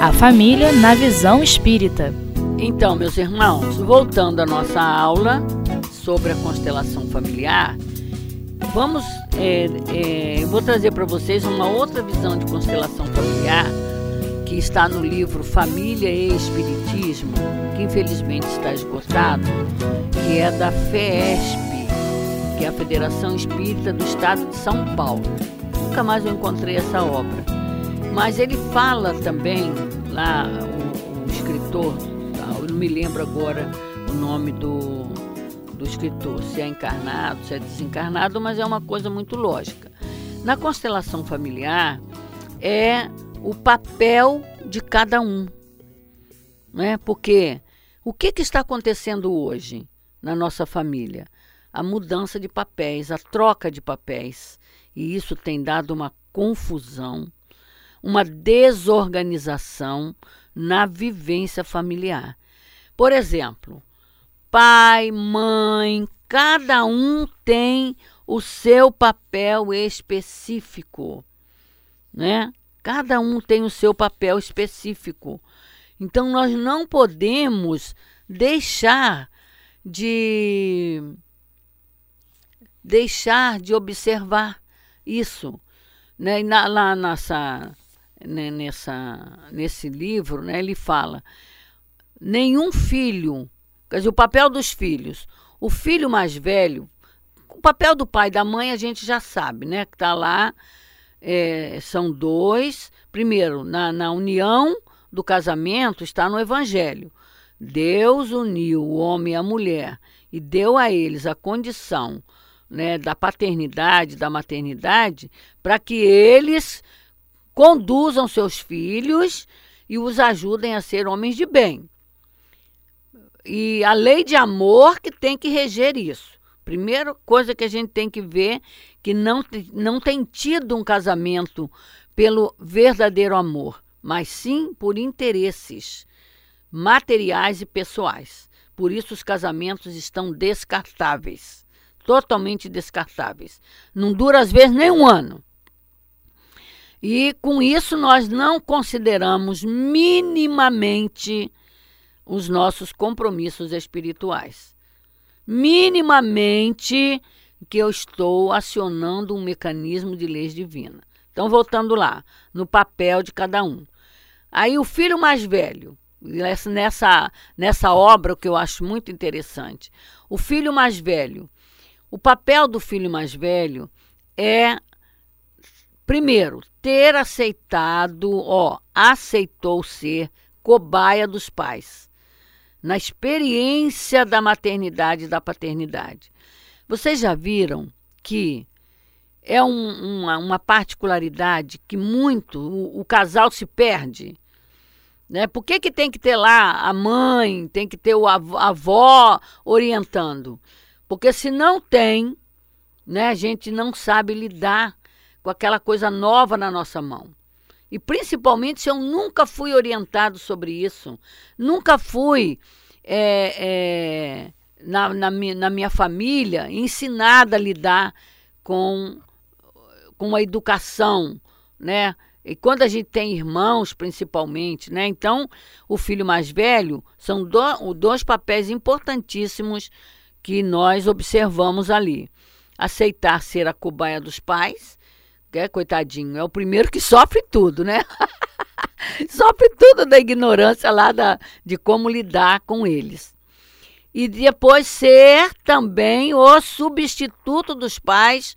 A família na visão espírita. Então, meus irmãos, voltando à nossa aula sobre a constelação familiar, vamos, é, é, vou trazer para vocês uma outra visão de constelação familiar que está no livro Família e Espiritismo, que infelizmente está esgotado, que é da FESP, que é a Federação Espírita do Estado de São Paulo. Nunca mais eu encontrei essa obra. Mas ele fala também, lá, o, o escritor, tá, eu não me lembro agora o nome do, do escritor, se é encarnado, se é desencarnado, mas é uma coisa muito lógica. Na constelação familiar, é o papel de cada um. Né? Porque o que, que está acontecendo hoje na nossa família? A mudança de papéis, a troca de papéis. E isso tem dado uma confusão, uma desorganização na vivência familiar. Por exemplo, pai, mãe, cada um tem o seu papel específico, né? Cada um tem o seu papel específico. Então nós não podemos deixar de deixar de observar isso, né? Na, lá nessa, né, nessa nesse livro, né, ele fala nenhum filho, quer dizer, o papel dos filhos, o filho mais velho, o papel do pai e da mãe a gente já sabe, né, que está lá é, são dois. Primeiro, na, na união do casamento está no Evangelho. Deus uniu o homem e a mulher e deu a eles a condição né, da paternidade, da maternidade, para que eles conduzam seus filhos e os ajudem a ser homens de bem. E a lei de amor que tem que reger isso. Primeira coisa que a gente tem que ver que não, não tem tido um casamento pelo verdadeiro amor, mas sim por interesses materiais e pessoais. Por isso os casamentos estão descartáveis, totalmente descartáveis. Não dura às vezes nem um ano. E com isso nós não consideramos minimamente os nossos compromissos espirituais minimamente que eu estou acionando um mecanismo de leis divinas. Então, voltando lá, no papel de cada um. Aí o filho mais velho, nessa, nessa obra que eu acho muito interessante, o filho mais velho, o papel do filho mais velho é, primeiro, ter aceitado, ó, aceitou ser cobaia dos pais na experiência da maternidade e da paternidade. Vocês já viram que é um, uma, uma, particularidade que muito o, o, casal se perde? Né? Por que, que tem que ter lá a mãe, tem que ter o avó, a avó orientando? Porque se não tem, né, a gente não sabe lidar com aquela coisa nova na nossa mão. E principalmente se eu nunca fui orientado sobre isso, nunca fui é, é, na, na, minha, na minha família ensinada a lidar com, com a educação, né? E quando a gente tem irmãos, principalmente, né? Então, o filho mais velho são do, dois papéis importantíssimos que nós observamos ali. Aceitar ser a cobaia dos pais é, coitadinho, é o primeiro que sofre tudo, né? sofre tudo da ignorância lá da, de como lidar com eles. E depois ser também o substituto dos pais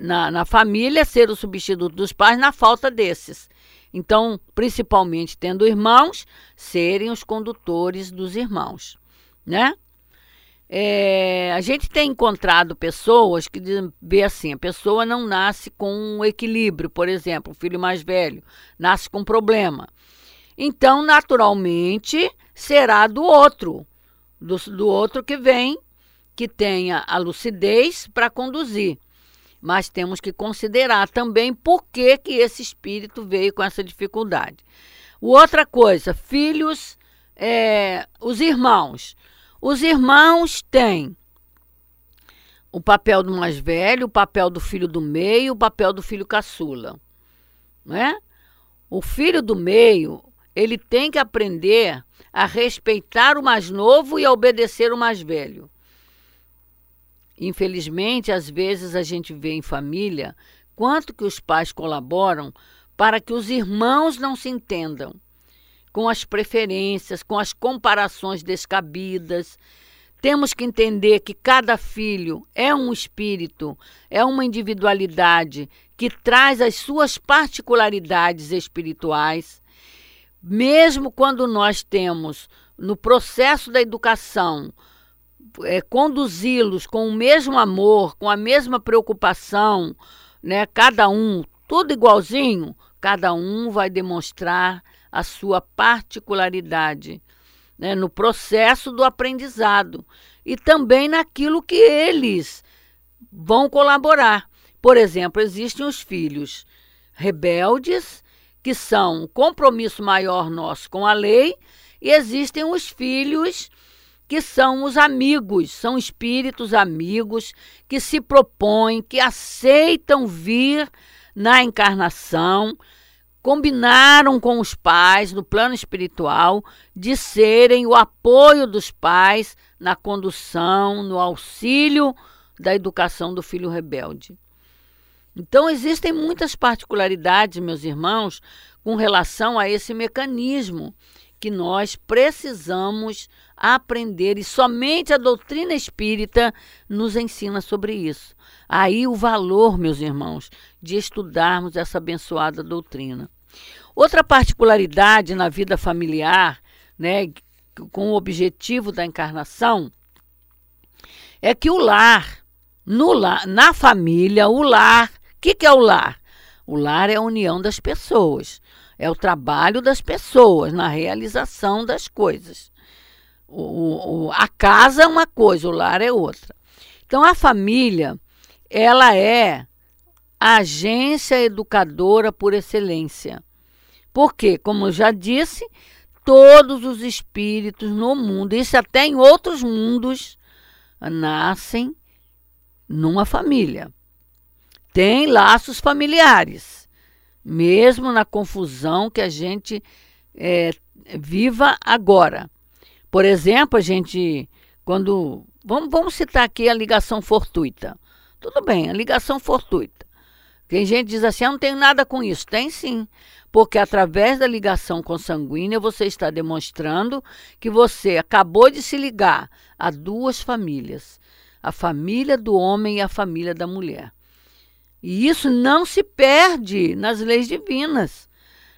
na, na família, ser o substituto dos pais na falta desses. Então, principalmente tendo irmãos, serem os condutores dos irmãos, né? É, a gente tem encontrado pessoas que vê assim, a pessoa não nasce com um equilíbrio, por exemplo, o filho mais velho nasce com problema. Então, naturalmente, será do outro, do, do outro que vem, que tenha a lucidez para conduzir. Mas temos que considerar também por que, que esse espírito veio com essa dificuldade. Outra coisa, filhos, é, os irmãos. Os irmãos têm o papel do mais velho, o papel do filho do meio, o papel do filho caçula. Né? o filho do meio, ele tem que aprender a respeitar o mais novo e a obedecer o mais velho. Infelizmente, às vezes a gente vê em família quanto que os pais colaboram para que os irmãos não se entendam com as preferências, com as comparações descabidas. Temos que entender que cada filho é um espírito, é uma individualidade que traz as suas particularidades espirituais. Mesmo quando nós temos no processo da educação é, conduzi-los com o mesmo amor, com a mesma preocupação, né? Cada um, tudo igualzinho, cada um vai demonstrar a sua particularidade né? no processo do aprendizado e também naquilo que eles vão colaborar. Por exemplo, existem os filhos rebeldes, que são um compromisso maior nosso com a lei, e existem os filhos que são os amigos, são espíritos amigos que se propõem, que aceitam vir na encarnação, combinaram com os pais no plano espiritual de serem o apoio dos pais na condução, no auxílio da educação do filho rebelde. Então, existem muitas particularidades, meus irmãos, com relação a esse mecanismo que nós precisamos aprender e somente a doutrina espírita nos ensina sobre isso. Aí o valor, meus irmãos, de estudarmos essa abençoada doutrina. Outra particularidade na vida familiar, né, com o objetivo da encarnação, é que o lar, no lar, na família, o lar, o que, que é o lar? O lar é a união das pessoas. É o trabalho das pessoas na realização das coisas. O, o, a casa é uma coisa, o lar é outra. Então, a família, ela é a agência educadora por excelência. Porque, como eu já disse, todos os espíritos no mundo, isso até em outros mundos, nascem numa família. Tem laços familiares mesmo na confusão que a gente é, viva agora. Por exemplo, a gente, quando. Vamos, vamos citar aqui a ligação fortuita. Tudo bem, a ligação fortuita. Tem gente que diz assim: eu não tenho nada com isso. Tem sim, porque através da ligação consanguínea você está demonstrando que você acabou de se ligar a duas famílias: a família do homem e a família da mulher. E isso não se perde nas leis divinas.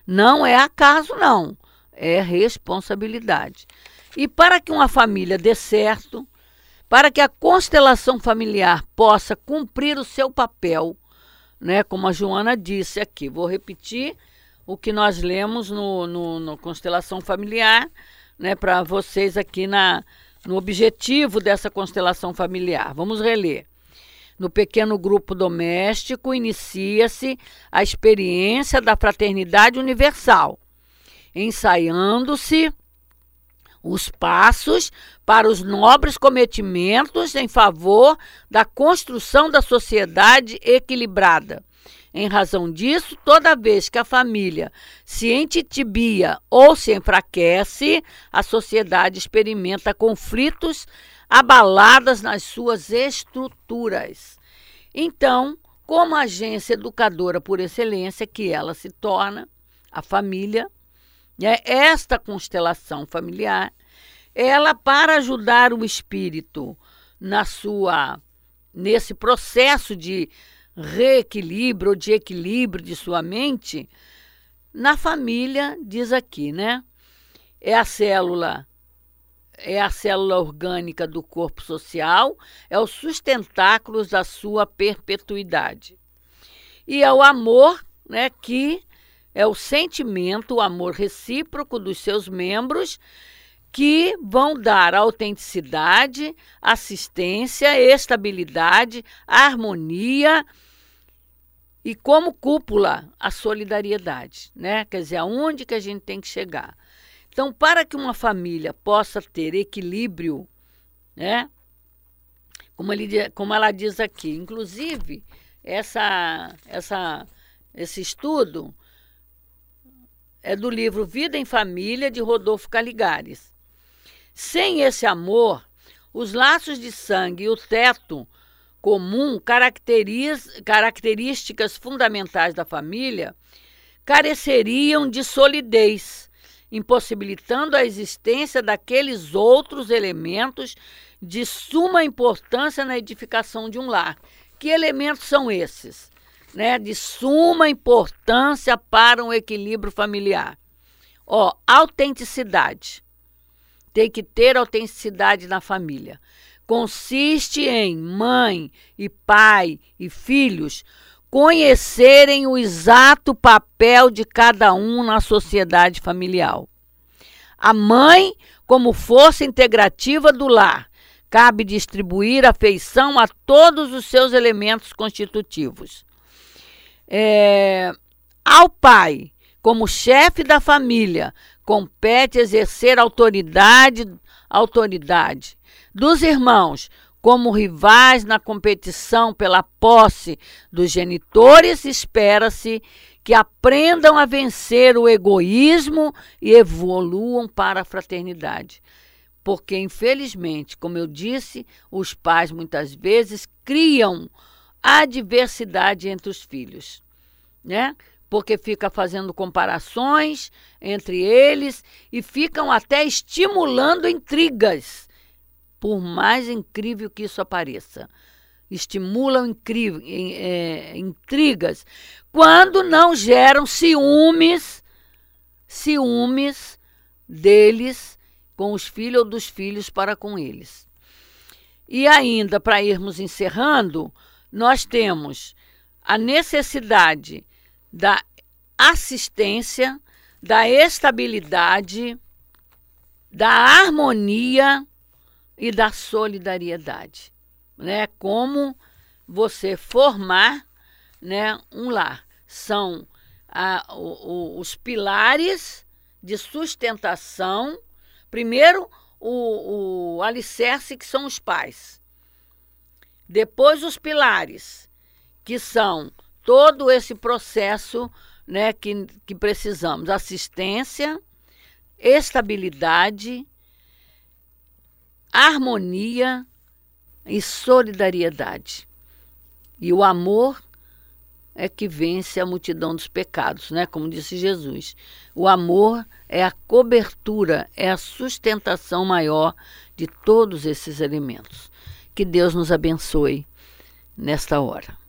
Não é acaso, não. É responsabilidade. E para que uma família dê certo, para que a constelação familiar possa cumprir o seu papel, né, como a Joana disse aqui, vou repetir o que nós lemos no, no, no Constelação Familiar, né, para vocês aqui na, no objetivo dessa constelação familiar. Vamos reler. No pequeno grupo doméstico, inicia-se a experiência da fraternidade universal, ensaiando-se os passos para os nobres cometimentos em favor da construção da sociedade equilibrada. Em razão disso, toda vez que a família se entitibia ou se enfraquece, a sociedade experimenta conflitos abaladas nas suas estruturas. Então, como agência educadora por excelência que ela se torna, a família, né, esta constelação familiar, ela para ajudar o espírito na sua nesse processo de reequilíbrio ou de equilíbrio de sua mente, na família diz aqui, né? É a célula é a célula orgânica do corpo social, é o sustentáculo da sua perpetuidade. E é o amor, né, que é o sentimento, o amor recíproco dos seus membros, que vão dar autenticidade, assistência, estabilidade, harmonia e como cúpula a solidariedade, né? Quer dizer, aonde que a gente tem que chegar? Então, para que uma família possa ter equilíbrio, né? Como, ele, como ela diz aqui, inclusive, essa, essa, esse estudo é do livro Vida em Família, de Rodolfo Caligares. Sem esse amor, os laços de sangue e o teto comum, características fundamentais da família, careceriam de solidez, impossibilitando a existência daqueles outros elementos de suma importância na edificação de um lar. Que elementos são esses? Né, de suma importância para um equilíbrio familiar. Ó, autenticidade. Tem que ter autenticidade na família. Consiste em mãe e pai e filhos conhecerem o exato papel de cada um na sociedade familiar. A mãe, como força integrativa do lar, cabe distribuir afeição a todos os seus elementos constitutivos. É, ao pai, como chefe da família, compete exercer autoridade, autoridade. Dos irmãos, como rivais na competição pela posse dos genitores, espera-se que aprendam a vencer o egoísmo e evoluam para a fraternidade. Porque, infelizmente, como eu disse, os pais muitas vezes criam adversidade entre os filhos, né? Porque fica fazendo comparações entre eles e ficam até estimulando intrigas por mais incrível que isso apareça. Estimulam incrível, é, intrigas quando não geram ciúmes, ciúmes deles com os filhos ou dos filhos para com eles. E ainda, para irmos encerrando, nós temos a necessidade da assistência, da estabilidade, da harmonia e da solidariedade, né? Como você formar, né, um lar. São a, o, o, os pilares de sustentação. Primeiro, o, o alicerce, que são os pais. Depois, os pilares, que são todo esse processo né, que, que precisamos: assistência, estabilidade harmonia e solidariedade. E o amor é que vence a multidão dos pecados, né? Como disse Jesus. O amor é a cobertura, é a sustentação maior de todos esses elementos. Que Deus nos abençoe nesta hora.